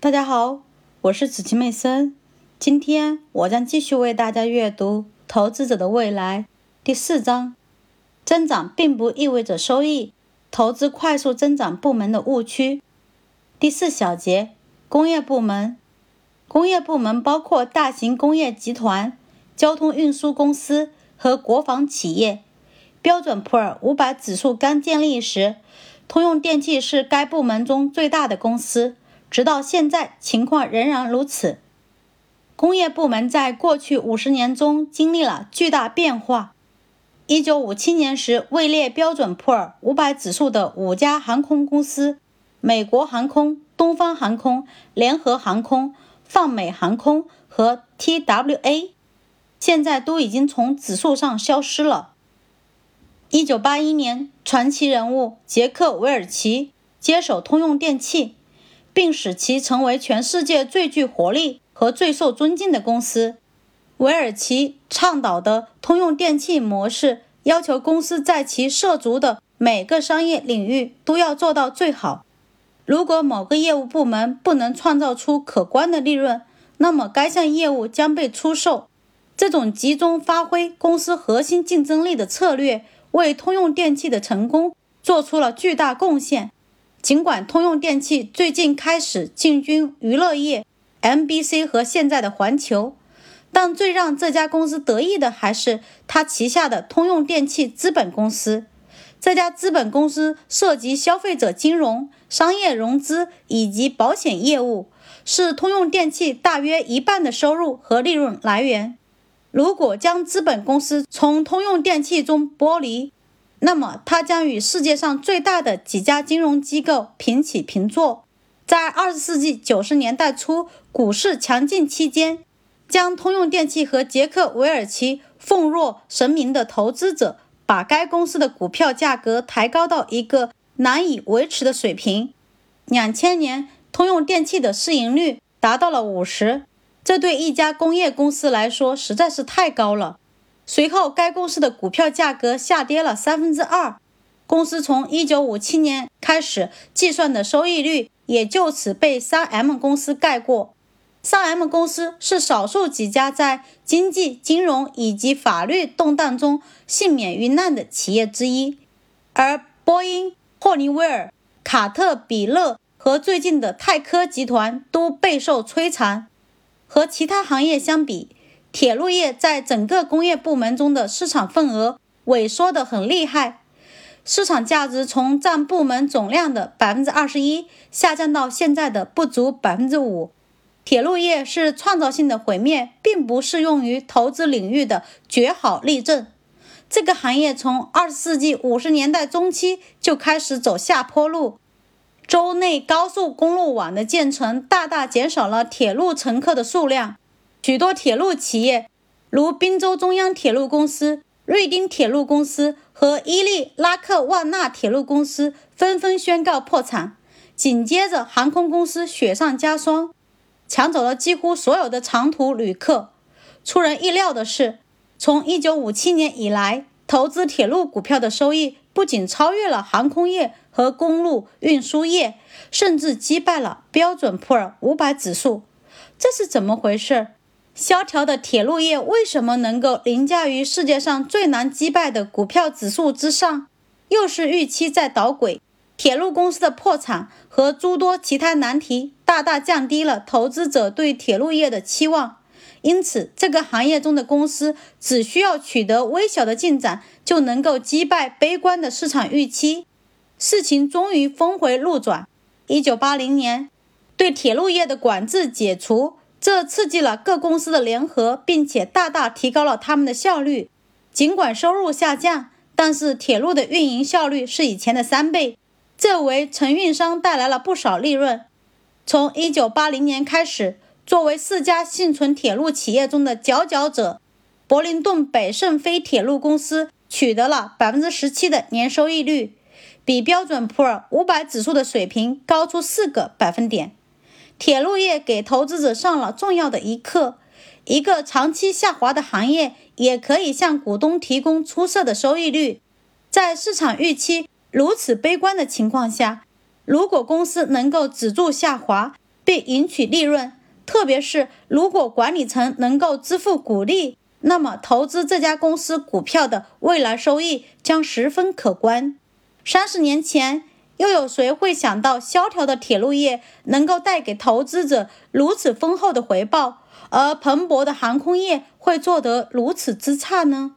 大家好，我是子琪妹森。今天我将继续为大家阅读《投资者的未来》第四章：增长并不意味着收益，投资快速增长部门的误区。第四小节：工业部门。工业部门包括大型工业集团、交通运输公司和国防企业。标准普尔五百指数刚建立时，通用电气是该部门中最大的公司。直到现在，情况仍然如此。工业部门在过去五十年中经历了巨大变化。一九五七年时，位列标准普尔五百指数的五家航空公司——美国航空、东方航空、联合航空、泛美航空和 TWA，现在都已经从指数上消失了。一九八一年，传奇人物杰克·韦尔奇接手通用电气。并使其成为全世界最具活力和最受尊敬的公司。韦尔奇倡导的通用电气模式要求公司在其涉足的每个商业领域都要做到最好。如果某个业务部门不能创造出可观的利润，那么该项业务将被出售。这种集中发挥公司核心竞争力的策略，为通用电气的成功做出了巨大贡献。尽管通用电气最近开始进军娱乐业，MBC 和现在的环球，但最让这家公司得意的还是它旗下的通用电气资本公司。这家资本公司涉及消费者金融、商业融资以及保险业务，是通用电气大约一半的收入和利润来源。如果将资本公司从通用电气中剥离，那么，它将与世界上最大的几家金融机构平起平坐。在二十世纪九十年代初股市强劲期间，将通用电气和杰克·韦尔奇奉若神明的投资者，把该公司的股票价格抬高到一个难以维持的水平。两千年，通用电气的市盈率达到了五十，这对一家工业公司来说实在是太高了。随后，该公司的股票价格下跌了三分之二，公司从一九五七年开始计算的收益率也就此被三 M 公司盖过。三 M 公司是少数几家在经济、金融以及法律动荡中幸免于难的企业之一，而波音、霍尼韦尔、卡特彼勒和最近的泰科集团都备受摧残。和其他行业相比，铁路业在整个工业部门中的市场份额萎缩得很厉害，市场价值从占部门总量的百分之二十一下降到现在的不足百分之五。铁路业是创造性的毁灭，并不适用于投资领域的绝好例证。这个行业从二十世纪五十年代中期就开始走下坡路，州内高速公路网的建成大大减少了铁路乘客的数量。许多铁路企业，如宾州中央铁路公司、瑞丁铁路公司和伊利拉克万纳铁路公司，纷纷宣告破产。紧接着，航空公司雪上加霜，抢走了几乎所有的长途旅客。出人意料的是，从1957年以来，投资铁路股票的收益不仅超越了航空业和公路运输业，甚至击败了标准普尔500指数。这是怎么回事？萧条的铁路业为什么能够凌驾于世界上最难击败的股票指数之上？又是预期在捣鬼。铁路公司的破产和诸多其他难题大大降低了投资者对铁路业的期望，因此这个行业中的公司只需要取得微小的进展，就能够击败悲观的市场预期。事情终于峰回路转。一九八零年，对铁路业的管制解除。这刺激了各公司的联合，并且大大提高了他们的效率。尽管收入下降，但是铁路的运营效率是以前的三倍，这为承运商带来了不少利润。从1980年开始，作为四家幸存铁路企业中的佼佼者，柏林顿北圣菲铁路公司取得了17%的年收益率，比标准普尔500指数的水平高出四个百分点。铁路业给投资者上了重要的一课：一个长期下滑的行业也可以向股东提供出色的收益率。在市场预期如此悲观的情况下，如果公司能够止住下滑，并赢取利润。特别是如果管理层能够支付股利，那么投资这家公司股票的未来收益将十分可观。三十年前，又有谁会想到萧条的铁路业能够带给投资者如此丰厚的回报，而蓬勃的航空业会做得如此之差呢？